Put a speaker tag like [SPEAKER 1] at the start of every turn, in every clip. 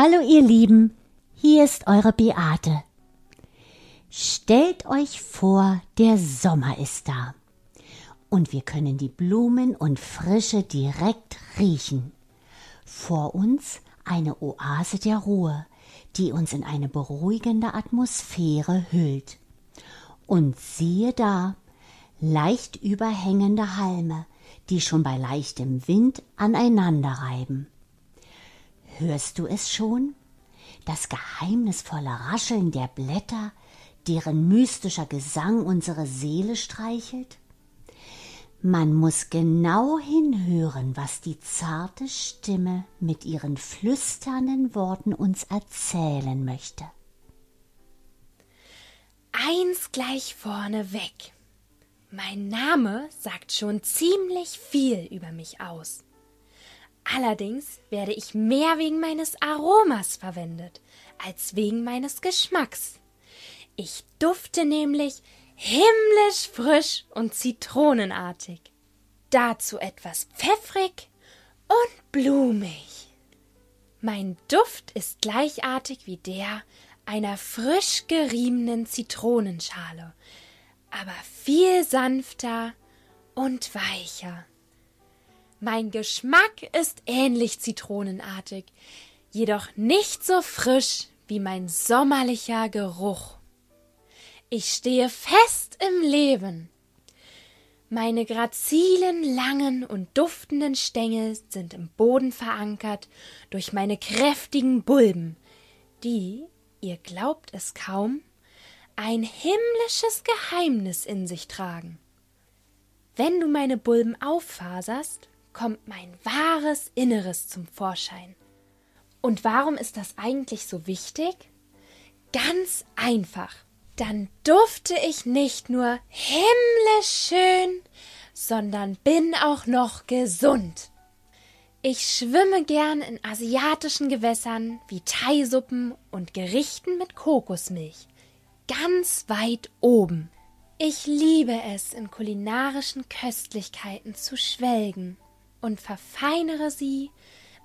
[SPEAKER 1] Hallo ihr Lieben, hier ist eure Beate. Stellt euch vor, der Sommer ist da. Und wir können die Blumen und Frische direkt riechen. Vor uns eine Oase der Ruhe, die uns in eine beruhigende Atmosphäre hüllt. Und siehe da, leicht überhängende Halme, die schon bei leichtem Wind aneinander reiben. Hörst du es schon? Das geheimnisvolle Rascheln der Blätter, deren mystischer Gesang unsere Seele streichelt? Man muss genau hinhören, was die zarte Stimme mit ihren flüsternden Worten uns erzählen möchte.
[SPEAKER 2] Eins gleich vorne weg. Mein Name sagt schon ziemlich viel über mich aus. Allerdings werde ich mehr wegen meines Aromas verwendet als wegen meines Geschmacks. Ich dufte nämlich himmlisch frisch und zitronenartig. Dazu etwas pfeffrig und blumig. Mein Duft ist gleichartig wie der einer frisch geriebenen Zitronenschale, aber viel sanfter und weicher. Mein Geschmack ist ähnlich zitronenartig, jedoch nicht so frisch wie mein sommerlicher Geruch. Ich stehe fest im Leben. Meine grazilen, langen und duftenden Stängel sind im Boden verankert durch meine kräftigen Bulben, die, ihr glaubt es kaum, ein himmlisches Geheimnis in sich tragen. Wenn du meine Bulben auffaserst, kommt mein wahres Inneres zum Vorschein. Und warum ist das eigentlich so wichtig? Ganz einfach dann dufte ich nicht nur himmlisch schön, sondern bin auch noch gesund. Ich schwimme gern in asiatischen Gewässern wie Thaisuppen und Gerichten mit Kokosmilch, ganz weit oben. Ich liebe es, in kulinarischen Köstlichkeiten zu schwelgen und verfeinere sie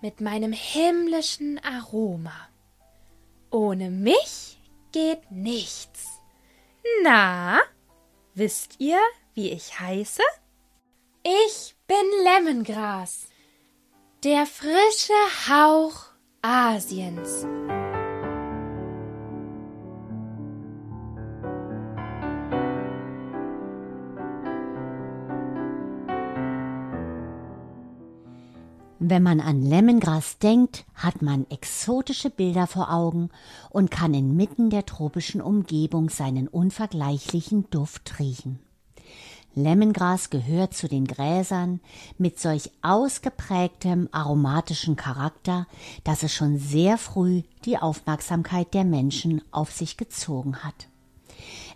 [SPEAKER 2] mit meinem himmlischen Aroma. Ohne mich geht nichts. Na, wisst ihr, wie ich heiße? Ich bin Lemongras, der frische Hauch Asiens.
[SPEAKER 1] Wenn man an Lemongras denkt, hat man exotische Bilder vor Augen und kann inmitten der tropischen Umgebung seinen unvergleichlichen Duft riechen. Lemongras gehört zu den Gräsern mit solch ausgeprägtem aromatischen Charakter, dass es schon sehr früh die Aufmerksamkeit der Menschen auf sich gezogen hat.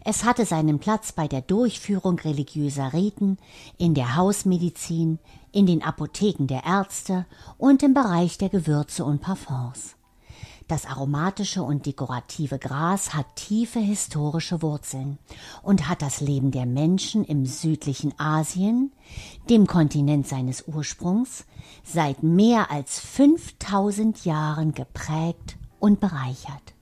[SPEAKER 1] Es hatte seinen Platz bei der Durchführung religiöser Riten, in der Hausmedizin, in den Apotheken der Ärzte und im Bereich der Gewürze und Parfums. Das aromatische und dekorative Gras hat tiefe historische Wurzeln und hat das Leben der Menschen im südlichen Asien, dem Kontinent seines Ursprungs, seit mehr als 5000 Jahren geprägt und bereichert.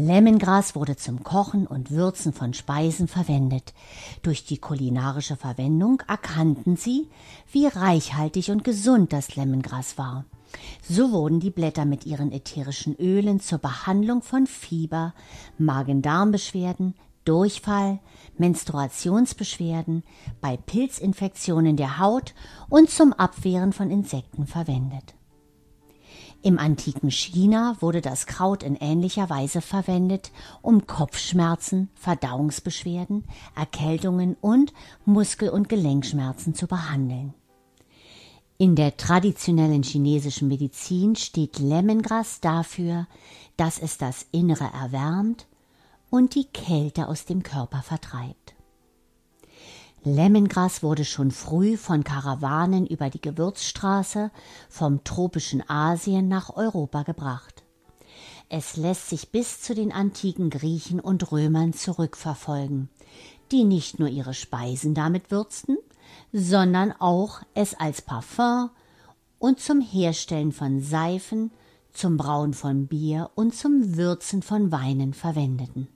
[SPEAKER 1] Lemongras wurde zum Kochen und Würzen von Speisen verwendet. Durch die kulinarische Verwendung erkannten sie, wie reichhaltig und gesund das Lemongras war. So wurden die Blätter mit ihren ätherischen Ölen zur Behandlung von Fieber, Magen-Darm-Beschwerden, Durchfall, Menstruationsbeschwerden, bei Pilzinfektionen der Haut und zum Abwehren von Insekten verwendet. Im antiken China wurde das Kraut in ähnlicher Weise verwendet, um Kopfschmerzen, Verdauungsbeschwerden, Erkältungen und Muskel- und Gelenkschmerzen zu behandeln. In der traditionellen chinesischen Medizin steht Lemongras dafür, dass es das Innere erwärmt und die Kälte aus dem Körper vertreibt. Lemongras wurde schon früh von Karawanen über die Gewürzstraße vom tropischen Asien nach Europa gebracht. Es lässt sich bis zu den antiken Griechen und Römern zurückverfolgen, die nicht nur ihre Speisen damit würzten, sondern auch es als Parfum und zum Herstellen von Seifen, zum Brauen von Bier und zum Würzen von Weinen verwendeten.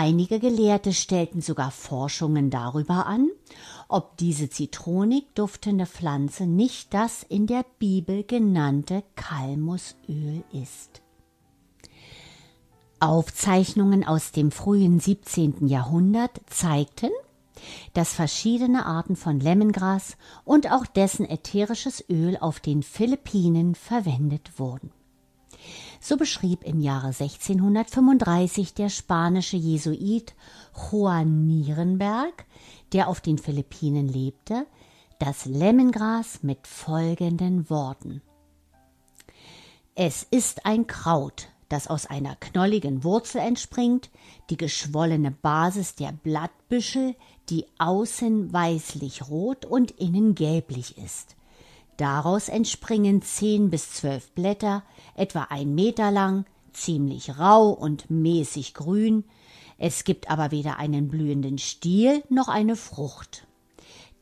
[SPEAKER 1] Einige Gelehrte stellten sogar Forschungen darüber an, ob diese zitronig duftende Pflanze nicht das in der Bibel genannte Kalmusöl ist. Aufzeichnungen aus dem frühen 17. Jahrhundert zeigten, dass verschiedene Arten von Lemongras und auch dessen ätherisches Öl auf den Philippinen verwendet wurden. So beschrieb im Jahre 1635 der spanische Jesuit Juan Nierenberg, der auf den Philippinen lebte, das Lemongras mit folgenden Worten. Es ist ein Kraut, das aus einer knolligen Wurzel entspringt, die geschwollene Basis der Blattbüschel, die außen weißlich rot und innen gelblich ist. Daraus entspringen zehn bis zwölf Blätter, etwa ein Meter lang, ziemlich rau und mäßig grün. Es gibt aber weder einen blühenden Stiel noch eine Frucht.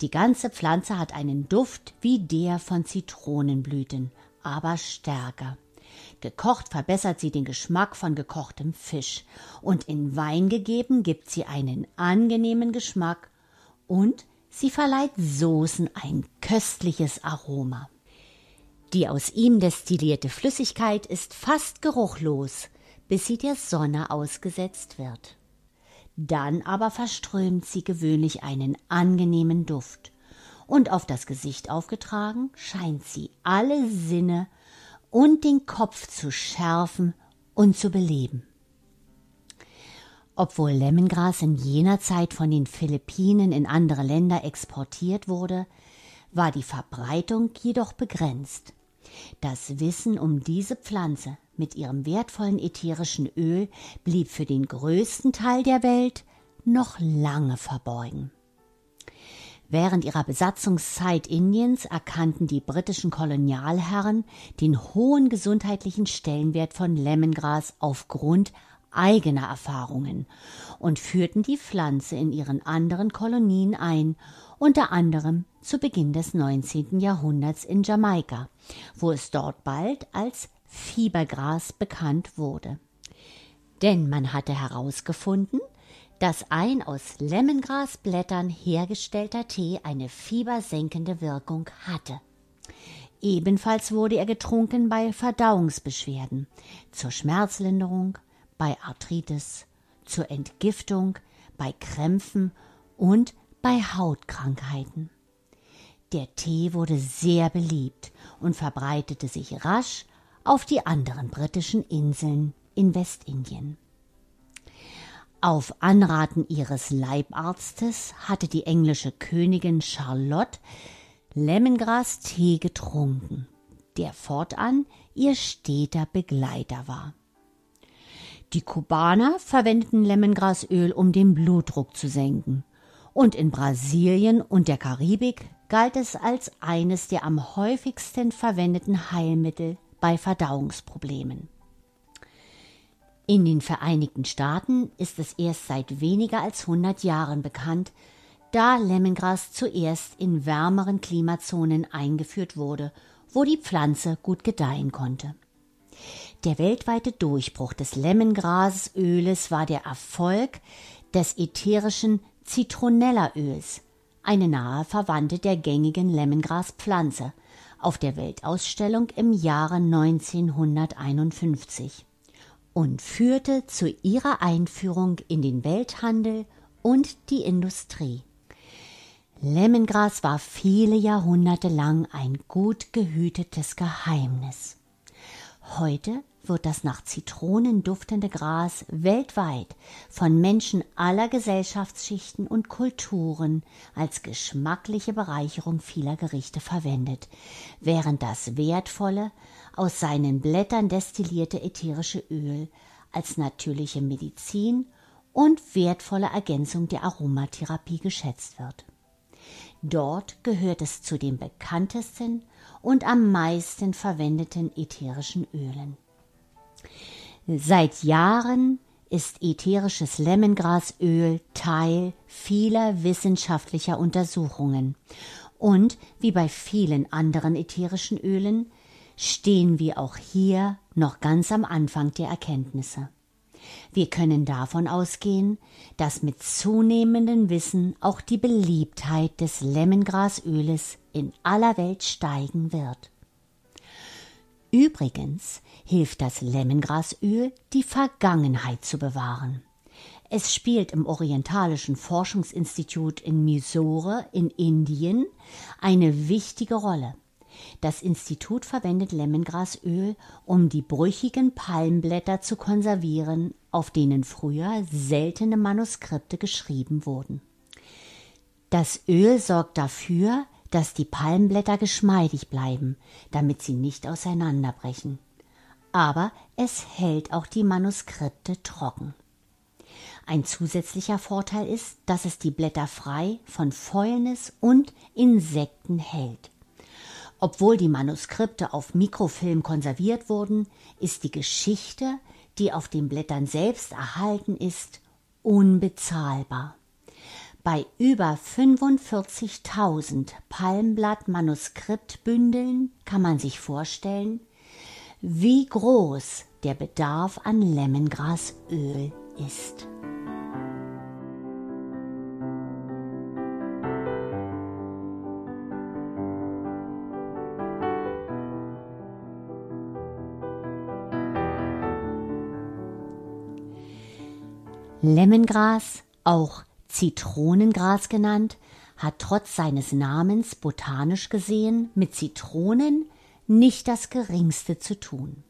[SPEAKER 1] Die ganze Pflanze hat einen Duft wie der von Zitronenblüten, aber stärker. Gekocht verbessert sie den Geschmack von gekochtem Fisch und in Wein gegeben gibt sie einen angenehmen Geschmack und sie verleiht Soßen ein köstliches Aroma. Die aus ihm destillierte Flüssigkeit ist fast geruchlos, bis sie der Sonne ausgesetzt wird. Dann aber verströmt sie gewöhnlich einen angenehmen Duft, und auf das Gesicht aufgetragen scheint sie alle Sinne und den Kopf zu schärfen und zu beleben. Obwohl Lemongras in jener Zeit von den Philippinen in andere Länder exportiert wurde, war die Verbreitung jedoch begrenzt. Das Wissen um diese Pflanze mit ihrem wertvollen ätherischen Öl blieb für den größten Teil der Welt noch lange verborgen. Während ihrer Besatzungszeit Indiens erkannten die britischen Kolonialherren den hohen gesundheitlichen Stellenwert von Lemongras aufgrund eigener Erfahrungen und führten die Pflanze in ihren anderen Kolonien ein, unter anderem zu Beginn des 19. Jahrhunderts in Jamaika, wo es dort bald als Fiebergras bekannt wurde. Denn man hatte herausgefunden, dass ein aus Lemongrasblättern hergestellter Tee eine fiebersenkende Wirkung hatte. Ebenfalls wurde er getrunken bei Verdauungsbeschwerden, zur Schmerzlinderung, bei Arthritis, zur Entgiftung, bei Krämpfen und bei Hautkrankheiten. Der Tee wurde sehr beliebt und verbreitete sich rasch auf die anderen britischen Inseln in Westindien. Auf Anraten ihres Leibarztes hatte die englische Königin Charlotte Lemongras-Tee getrunken, der fortan ihr steter Begleiter war. Die Kubaner verwendeten Lemongrasöl, um den Blutdruck zu senken, und in Brasilien und der Karibik galt es als eines der am häufigsten verwendeten Heilmittel bei Verdauungsproblemen. In den Vereinigten Staaten ist es erst seit weniger als 100 Jahren bekannt, da Lemongras zuerst in wärmeren Klimazonen eingeführt wurde, wo die Pflanze gut gedeihen konnte. Der weltweite Durchbruch des Lemongrasöles war der Erfolg des ätherischen Zitronellaöls, eine nahe Verwandte der gängigen Lemongraspflanze, auf der Weltausstellung im Jahre 1951 und führte zu ihrer Einführung in den Welthandel und die Industrie. Lemongras war viele Jahrhunderte lang ein gut gehütetes Geheimnis. Heute wird das nach Zitronen duftende Gras weltweit von Menschen aller Gesellschaftsschichten und Kulturen als geschmackliche Bereicherung vieler Gerichte verwendet, während das wertvolle, aus seinen Blättern destillierte ätherische Öl als natürliche Medizin und wertvolle Ergänzung der Aromatherapie geschätzt wird. Dort gehört es zu den bekanntesten und am meisten verwendeten ätherischen Ölen. Seit Jahren ist ätherisches Lemongrasöl Teil vieler wissenschaftlicher Untersuchungen und wie bei vielen anderen ätherischen Ölen stehen wir auch hier noch ganz am Anfang der Erkenntnisse. Wir können davon ausgehen, dass mit zunehmendem Wissen auch die Beliebtheit des Lemongrasöles in aller Welt steigen wird. Übrigens hilft das Lemongrasöl, die Vergangenheit zu bewahren. Es spielt im Orientalischen Forschungsinstitut in Mysore in Indien eine wichtige Rolle. Das Institut verwendet Lemongrasöl, um die brüchigen Palmblätter zu konservieren, auf denen früher seltene Manuskripte geschrieben wurden. Das Öl sorgt dafür, dass die Palmblätter geschmeidig bleiben, damit sie nicht auseinanderbrechen. Aber es hält auch die Manuskripte trocken. Ein zusätzlicher Vorteil ist, dass es die Blätter frei von Fäulnis und Insekten hält. Obwohl die Manuskripte auf Mikrofilm konserviert wurden, ist die Geschichte, die auf den Blättern selbst erhalten ist, unbezahlbar. Bei über 45.000 Palmblatt-Manuskriptbündeln kann man sich vorstellen, wie groß der Bedarf an Lemongrasöl ist. Lemongras, auch Zitronengras genannt, hat trotz seines Namens botanisch gesehen mit Zitronen nicht das geringste zu tun.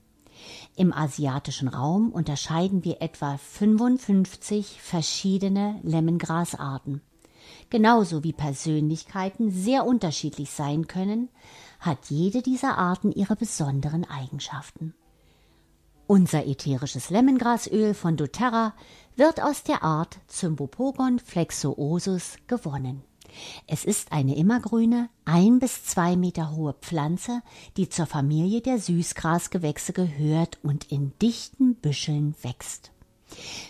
[SPEAKER 1] Im asiatischen Raum unterscheiden wir etwa 55 verschiedene Lemongrasarten. Genauso wie Persönlichkeiten sehr unterschiedlich sein können, hat jede dieser Arten ihre besonderen Eigenschaften. Unser ätherisches Lemongrasöl von doTERRA wird aus der Art Cymbopogon flexuosus gewonnen. Es ist eine immergrüne, ein bis zwei Meter hohe Pflanze, die zur Familie der Süßgrasgewächse gehört und in dichten Büscheln wächst.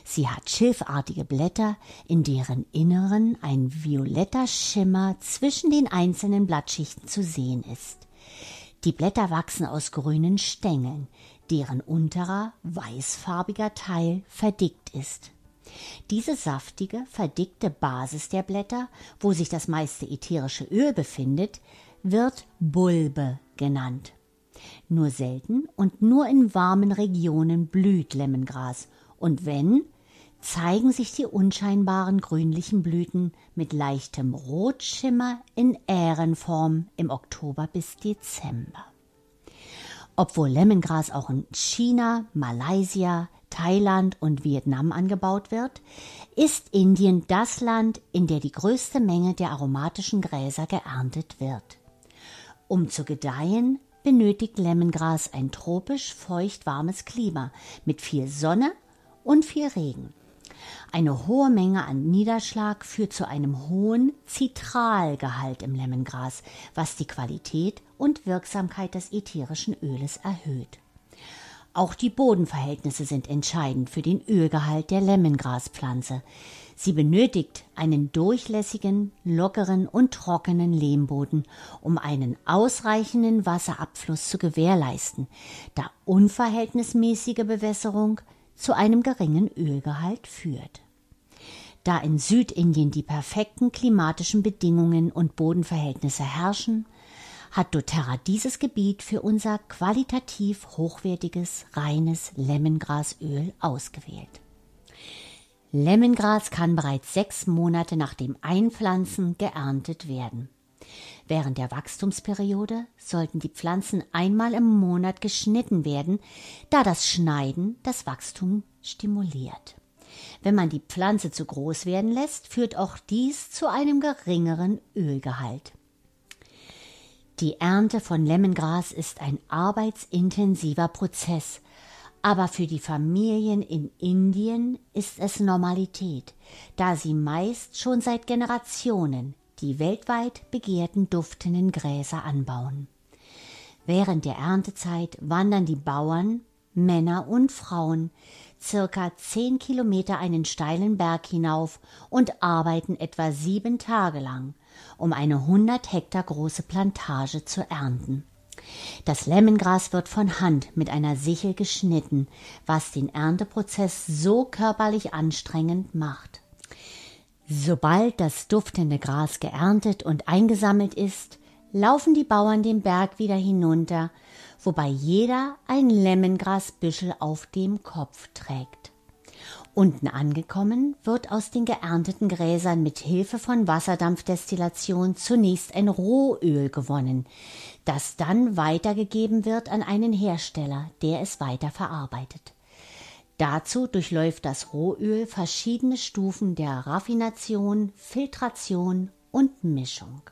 [SPEAKER 1] Sie hat schilfartige Blätter, in deren Inneren ein violetter Schimmer zwischen den einzelnen Blattschichten zu sehen ist. Die Blätter wachsen aus grünen Stängeln, deren unterer weißfarbiger Teil verdickt ist. Diese saftige, verdickte Basis der Blätter, wo sich das meiste ätherische Öl befindet, wird Bulbe genannt. Nur selten und nur in warmen Regionen blüht Lemmengras, und wenn, zeigen sich die unscheinbaren grünlichen Blüten mit leichtem Rotschimmer in Ährenform im Oktober bis Dezember. Obwohl Lemongras auch in China, Malaysia, Thailand und Vietnam angebaut wird, ist Indien das Land, in der die größte Menge der aromatischen Gräser geerntet wird. Um zu gedeihen, benötigt Lemongras ein tropisch feucht warmes Klima mit viel Sonne und viel Regen. Eine hohe Menge an Niederschlag führt zu einem hohen Zitralgehalt im Lemongras, was die Qualität und Wirksamkeit des ätherischen Öles erhöht. Auch die Bodenverhältnisse sind entscheidend für den Ölgehalt der Lemongraspflanze. Sie benötigt einen durchlässigen, lockeren und trockenen Lehmboden, um einen ausreichenden Wasserabfluss zu gewährleisten, da unverhältnismäßige Bewässerung zu einem geringen Ölgehalt führt. Da in Südindien die perfekten klimatischen Bedingungen und Bodenverhältnisse herrschen, hat doTERRA dieses Gebiet für unser qualitativ hochwertiges, reines Lemongrasöl ausgewählt. Lemongras kann bereits sechs Monate nach dem Einpflanzen geerntet werden. Während der Wachstumsperiode sollten die Pflanzen einmal im Monat geschnitten werden, da das Schneiden das Wachstum stimuliert. Wenn man die Pflanze zu groß werden lässt, führt auch dies zu einem geringeren Ölgehalt. Die Ernte von Lemmengras ist ein arbeitsintensiver Prozess, aber für die Familien in Indien ist es Normalität, da sie meist schon seit Generationen die weltweit begehrten duftenden Gräser anbauen. Während der Erntezeit wandern die Bauern, Männer und Frauen circa zehn Kilometer einen steilen Berg hinauf und arbeiten etwa sieben Tage lang, um eine 100 Hektar große Plantage zu ernten. Das Lemmengras wird von Hand mit einer Sichel geschnitten, was den Ernteprozess so körperlich anstrengend macht. Sobald das duftende Gras geerntet und eingesammelt ist, laufen die Bauern den Berg wieder hinunter, wobei jeder ein Lemmengrasbüschel auf dem Kopf trägt. Unten angekommen wird aus den geernteten Gräsern mit Hilfe von Wasserdampfdestillation zunächst ein Rohöl gewonnen, das dann weitergegeben wird an einen Hersteller, der es weiter verarbeitet. Dazu durchläuft das Rohöl verschiedene Stufen der Raffination, Filtration und Mischung.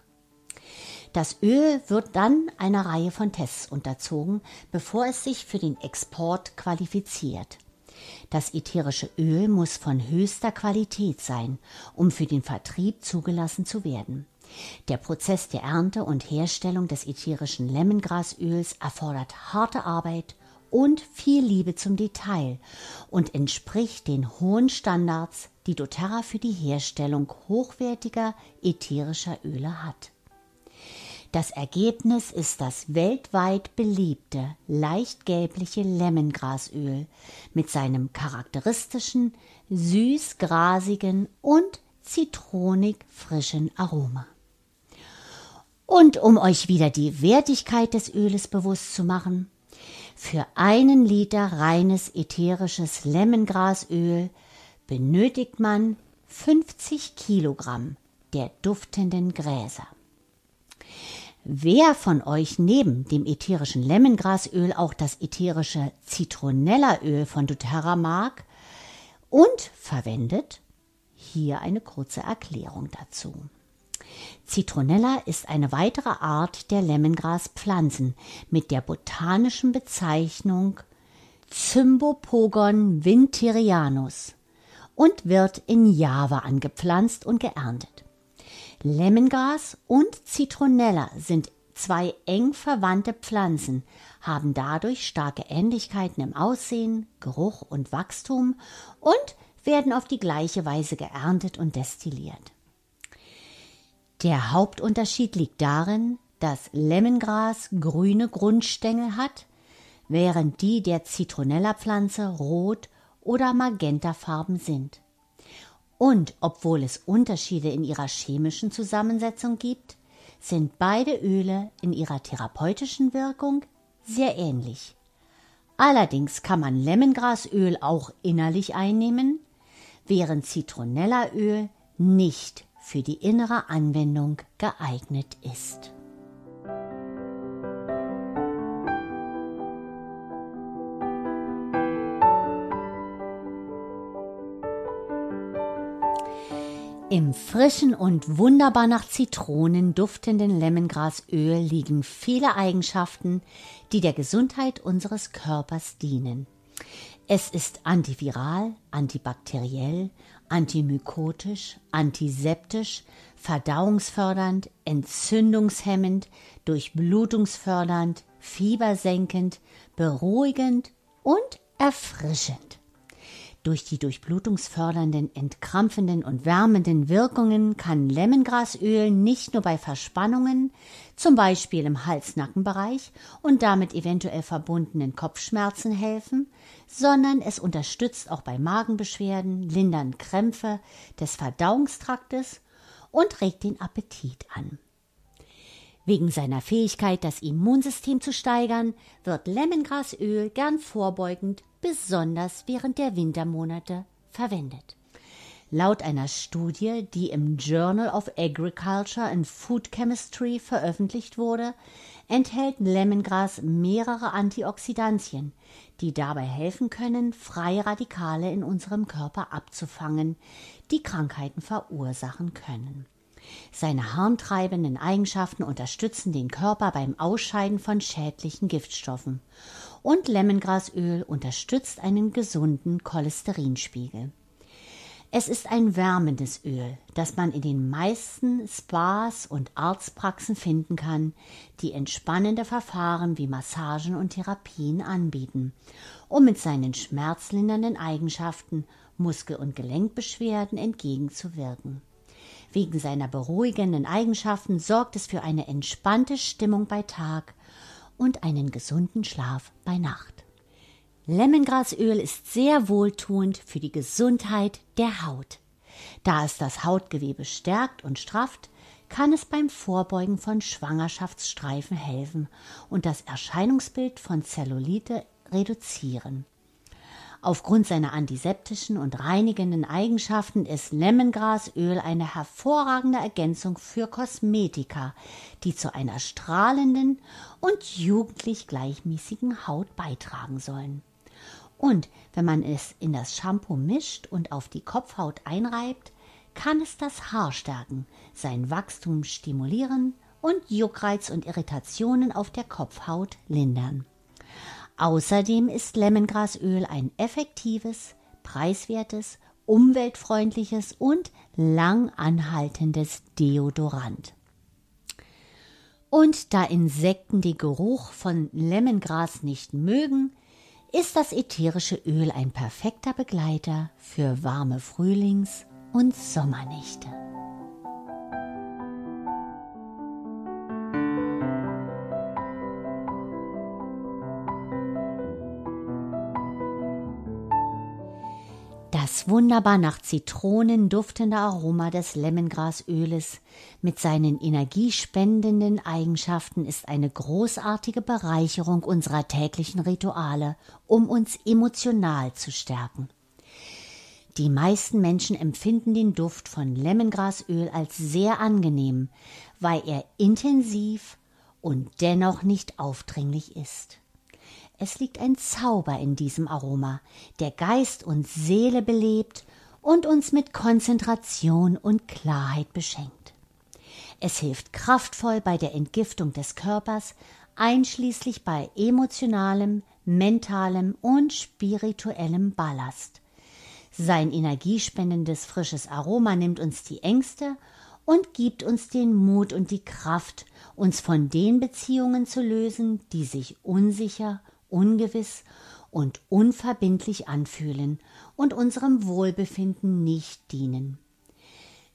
[SPEAKER 1] Das Öl wird dann einer Reihe von Tests unterzogen, bevor es sich für den Export qualifiziert. Das ätherische Öl muss von höchster Qualität sein, um für den Vertrieb zugelassen zu werden. Der Prozess der Ernte und Herstellung des ätherischen Lemmengrasöls erfordert harte Arbeit und viel Liebe zum Detail und entspricht den hohen Standards, die doTERRA für die Herstellung hochwertiger ätherischer Öle hat. Das Ergebnis ist das weltweit beliebte, leicht gelbliche Lemongrasöl mit seinem charakteristischen, süß-grasigen und zitronig frischen Aroma. Und um euch wieder die Wertigkeit des Öles bewusst zu machen, für einen Liter reines ätherisches Lemongrasöl benötigt man 50 Kilogramm der duftenden Gräser. Wer von euch neben dem ätherischen Lemongrasöl auch das ätherische Zitronellaöl von doTERRA mag und verwendet, hier eine kurze Erklärung dazu. Citronella ist eine weitere Art der Lemongraspflanzen mit der botanischen Bezeichnung Cymbopogon winterianus und wird in Java angepflanzt und geerntet. Lemongras und Zitronella sind zwei eng verwandte Pflanzen, haben dadurch starke Ähnlichkeiten im Aussehen, Geruch und Wachstum und werden auf die gleiche Weise geerntet und destilliert. Der Hauptunterschied liegt darin, dass Lemongras grüne Grundstängel hat, während die der Zitronella-Pflanze rot oder magentafarben sind. Und obwohl es Unterschiede in ihrer chemischen Zusammensetzung gibt, sind beide Öle in ihrer therapeutischen Wirkung sehr ähnlich. Allerdings kann man Lemongrasöl auch innerlich einnehmen, während Zitronellaöl nicht für die innere Anwendung geeignet ist. Im frischen und wunderbar nach Zitronen duftenden Lemongrasöl liegen viele Eigenschaften, die der Gesundheit unseres Körpers dienen. Es ist antiviral, antibakteriell, antimykotisch, antiseptisch, verdauungsfördernd, entzündungshemmend, durchblutungsfördernd, fiebersenkend, beruhigend und erfrischend. Durch die durchblutungsfördernden, entkrampfenden und wärmenden Wirkungen kann Lemongrasöl nicht nur bei Verspannungen, zum Beispiel im Hals-Nackenbereich und damit eventuell verbundenen Kopfschmerzen helfen, sondern es unterstützt auch bei Magenbeschwerden, lindern Krämpfe des Verdauungstraktes und regt den Appetit an. Wegen seiner Fähigkeit, das Immunsystem zu steigern, wird Lemongrasöl gern vorbeugend besonders während der Wintermonate verwendet. Laut einer Studie, die im Journal of Agriculture and Food Chemistry veröffentlicht wurde, enthält Lemongras mehrere Antioxidantien, die dabei helfen können, freie Radikale in unserem Körper abzufangen, die Krankheiten verursachen können. Seine harntreibenden Eigenschaften unterstützen den Körper beim Ausscheiden von schädlichen Giftstoffen und Lemongrasöl unterstützt einen gesunden Cholesterinspiegel. Es ist ein wärmendes Öl, das man in den meisten Spas und Arztpraxen finden kann, die entspannende Verfahren wie Massagen und Therapien anbieten, um mit seinen schmerzlindernden Eigenschaften Muskel- und Gelenkbeschwerden entgegenzuwirken. Wegen seiner beruhigenden Eigenschaften sorgt es für eine entspannte Stimmung bei Tag und einen gesunden Schlaf bei Nacht. Lemongrasöl ist sehr wohltuend für die Gesundheit der Haut. Da es das Hautgewebe stärkt und strafft, kann es beim Vorbeugen von Schwangerschaftsstreifen helfen und das Erscheinungsbild von Zellulite reduzieren. Aufgrund seiner antiseptischen und reinigenden Eigenschaften ist Lemongrasöl eine hervorragende Ergänzung für Kosmetika, die zu einer strahlenden und jugendlich gleichmäßigen Haut beitragen sollen. Und wenn man es in das Shampoo mischt und auf die Kopfhaut einreibt, kann es das Haar stärken, sein Wachstum stimulieren und Juckreiz und Irritationen auf der Kopfhaut lindern. Außerdem ist Lemongrasöl ein effektives, preiswertes, umweltfreundliches und lang anhaltendes Deodorant. Und da Insekten den Geruch von Lemongras nicht mögen, ist das ätherische Öl ein perfekter Begleiter für warme Frühlings- und Sommernächte. Das wunderbar nach Zitronen duftende Aroma des Lemongrasöles mit seinen energiespendenden Eigenschaften ist eine großartige Bereicherung unserer täglichen Rituale, um uns emotional zu stärken. Die meisten Menschen empfinden den Duft von Lemongrasöl als sehr angenehm, weil er intensiv und dennoch nicht aufdringlich ist. Es liegt ein Zauber in diesem Aroma, der Geist und Seele belebt und uns mit Konzentration und Klarheit beschenkt. Es hilft kraftvoll bei der Entgiftung des Körpers, einschließlich bei emotionalem, mentalem und spirituellem Ballast. Sein energiespendendes frisches Aroma nimmt uns die Ängste und gibt uns den Mut und die Kraft, uns von den Beziehungen zu lösen, die sich unsicher ungewiss und unverbindlich anfühlen und unserem Wohlbefinden nicht dienen.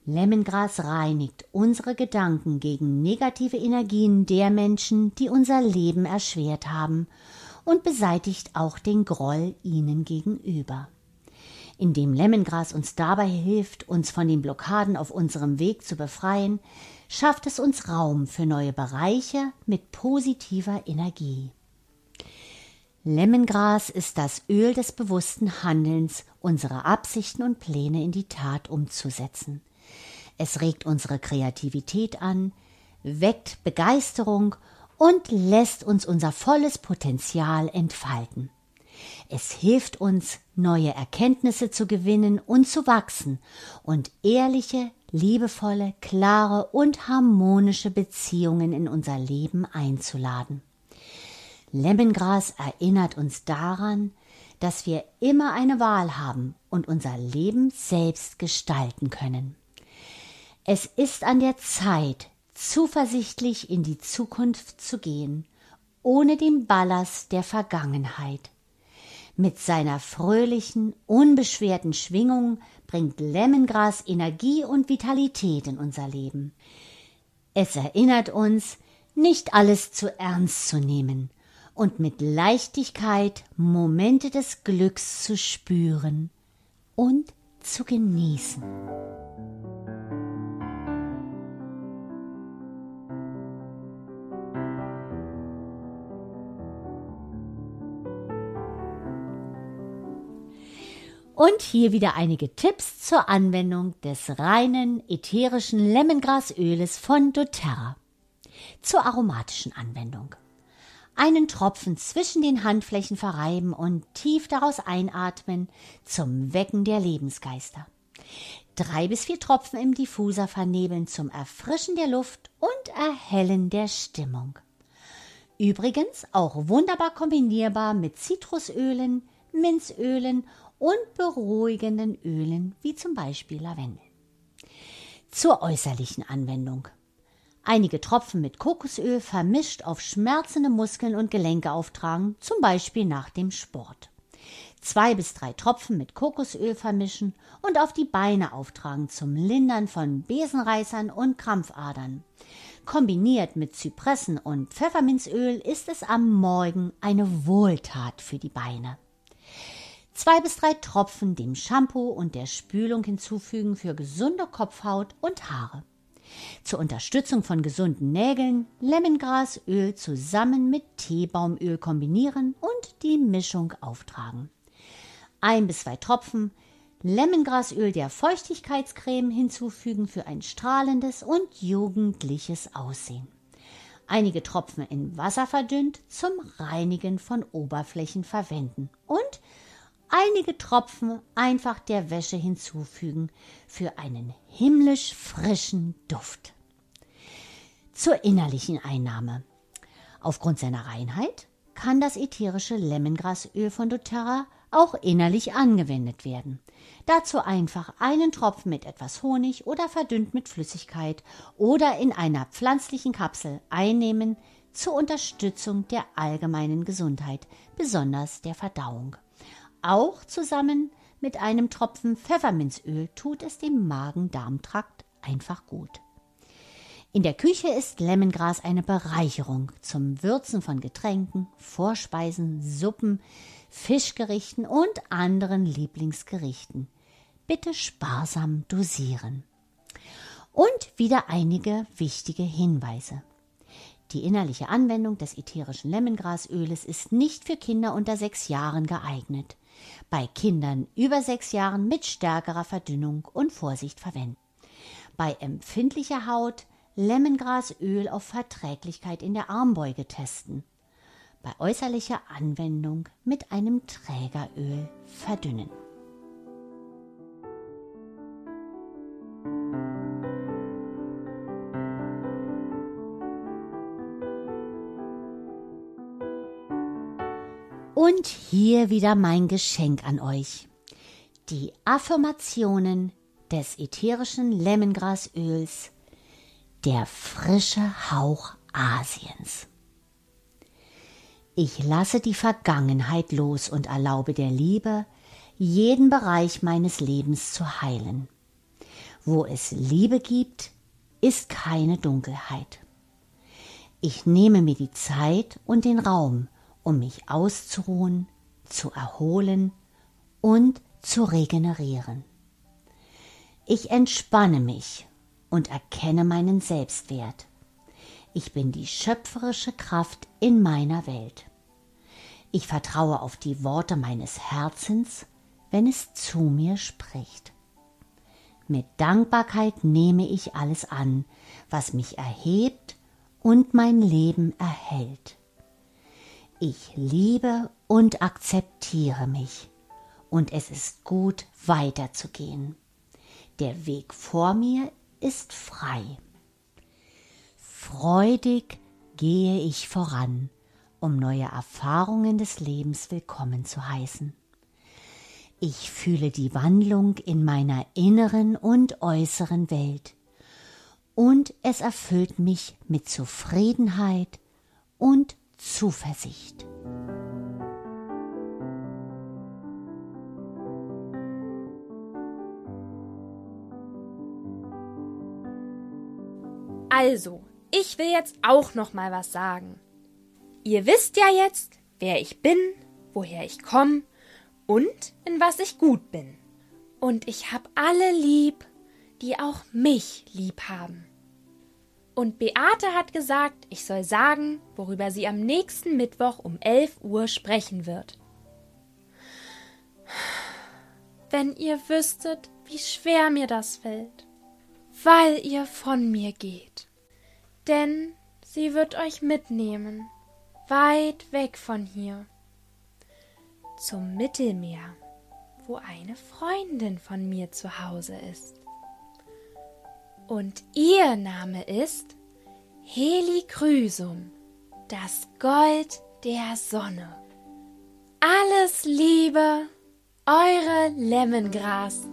[SPEAKER 1] Lemongras reinigt unsere Gedanken gegen negative Energien der Menschen, die unser Leben erschwert haben, und beseitigt auch den Groll ihnen gegenüber. Indem Lemongras uns dabei hilft, uns von den Blockaden auf unserem Weg zu befreien, schafft es uns Raum für neue Bereiche mit positiver Energie. Lemongras ist das Öl des bewussten Handelns, unsere Absichten und Pläne in die Tat umzusetzen. Es regt unsere Kreativität an, weckt Begeisterung und lässt uns unser volles Potenzial entfalten. Es hilft uns, neue Erkenntnisse zu gewinnen und zu wachsen und ehrliche, liebevolle, klare und harmonische Beziehungen in unser Leben einzuladen. Lemongras erinnert uns daran, dass wir immer eine Wahl haben und unser Leben selbst gestalten können. Es ist an der Zeit, zuversichtlich in die Zukunft zu gehen, ohne den Ballast der Vergangenheit. Mit seiner fröhlichen, unbeschwerten Schwingung bringt Lemongras Energie und Vitalität in unser Leben. Es erinnert uns, nicht alles zu ernst zu nehmen und mit Leichtigkeit Momente des Glücks zu spüren und zu genießen. Und hier wieder einige Tipps zur Anwendung des reinen ätherischen Lemongrasöles von doTERRA. Zur aromatischen Anwendung einen Tropfen zwischen den Handflächen verreiben und tief daraus einatmen zum Wecken der Lebensgeister. Drei bis vier Tropfen im Diffuser vernebeln zum Erfrischen der Luft und Erhellen der Stimmung. Übrigens auch wunderbar kombinierbar mit Zitrusölen, Minzölen und beruhigenden Ölen wie zum Beispiel Lavendel. Zur äußerlichen Anwendung. Einige Tropfen mit Kokosöl vermischt auf schmerzende Muskeln und Gelenke auftragen, zum Beispiel nach dem Sport. Zwei bis drei Tropfen mit Kokosöl vermischen und auf die Beine auftragen zum Lindern von Besenreißern und Krampfadern. Kombiniert mit Zypressen und Pfefferminzöl ist es am Morgen eine Wohltat für die Beine. Zwei bis drei Tropfen dem Shampoo und der Spülung hinzufügen für gesunde Kopfhaut und Haare. Zur Unterstützung von gesunden Nägeln Lemongrasöl zusammen mit Teebaumöl kombinieren und die Mischung auftragen. Ein bis zwei Tropfen Lemongrasöl der Feuchtigkeitscreme hinzufügen für ein strahlendes und jugendliches Aussehen. Einige Tropfen in Wasser verdünnt zum Reinigen von Oberflächen verwenden und einige Tropfen einfach der Wäsche hinzufügen für einen himmlisch frischen Duft. Zur innerlichen Einnahme. Aufgrund seiner Reinheit kann das ätherische Lemongrasöl von doTERRA auch innerlich angewendet werden. Dazu einfach einen Tropfen mit etwas Honig oder verdünnt mit Flüssigkeit oder in einer pflanzlichen Kapsel einnehmen zur Unterstützung der allgemeinen Gesundheit, besonders der Verdauung. Auch zusammen mit einem Tropfen Pfefferminzöl tut es dem Magen-Darm-Trakt einfach gut. In der Küche ist Lemongras eine Bereicherung zum Würzen von Getränken, Vorspeisen, Suppen, Fischgerichten und anderen Lieblingsgerichten. Bitte sparsam dosieren. Und wieder einige wichtige Hinweise. Die innerliche Anwendung des ätherischen Lemongrasöles ist nicht für Kinder unter sechs Jahren geeignet. Bei Kindern über sechs Jahren mit stärkerer Verdünnung und Vorsicht verwenden. Bei empfindlicher Haut Lemongrasöl auf Verträglichkeit in der Armbeuge testen. Bei äußerlicher Anwendung mit einem Trägeröl verdünnen. Und hier wieder mein Geschenk an euch. Die Affirmationen des ätherischen Lemongrasöls der frische Hauch Asiens. Ich lasse die Vergangenheit los und erlaube der Liebe, jeden Bereich meines Lebens zu heilen. Wo es Liebe gibt, ist keine Dunkelheit. Ich nehme mir die Zeit und den Raum, um mich auszuruhen, zu erholen und zu regenerieren. Ich entspanne mich und erkenne meinen Selbstwert. Ich bin die schöpferische Kraft in meiner Welt. Ich vertraue auf die Worte meines Herzens, wenn es zu mir spricht. Mit Dankbarkeit nehme ich alles an, was mich erhebt und mein Leben erhält. Ich liebe und akzeptiere mich, und es ist gut weiterzugehen. Der Weg vor mir ist frei. Freudig gehe ich voran, um neue Erfahrungen des Lebens willkommen zu heißen. Ich fühle die Wandlung in meiner inneren und äußeren Welt, und es erfüllt mich mit Zufriedenheit und Zuversicht.
[SPEAKER 2] Also, ich will jetzt auch noch mal was sagen. Ihr wisst ja jetzt, wer ich bin, woher ich komme und in was ich gut bin. Und ich hab alle lieb, die auch mich lieb haben. Und Beate hat gesagt, ich soll sagen, worüber sie am nächsten Mittwoch um 11 Uhr sprechen wird. Wenn ihr wüsstet, wie schwer mir das fällt, weil ihr von mir geht denn sie wird euch mitnehmen, weit weg von hier, zum Mittelmeer, wo eine Freundin von mir zu Hause ist. Und ihr Name ist Helikrysum, das Gold der Sonne. Alles Liebe, eure Lemongras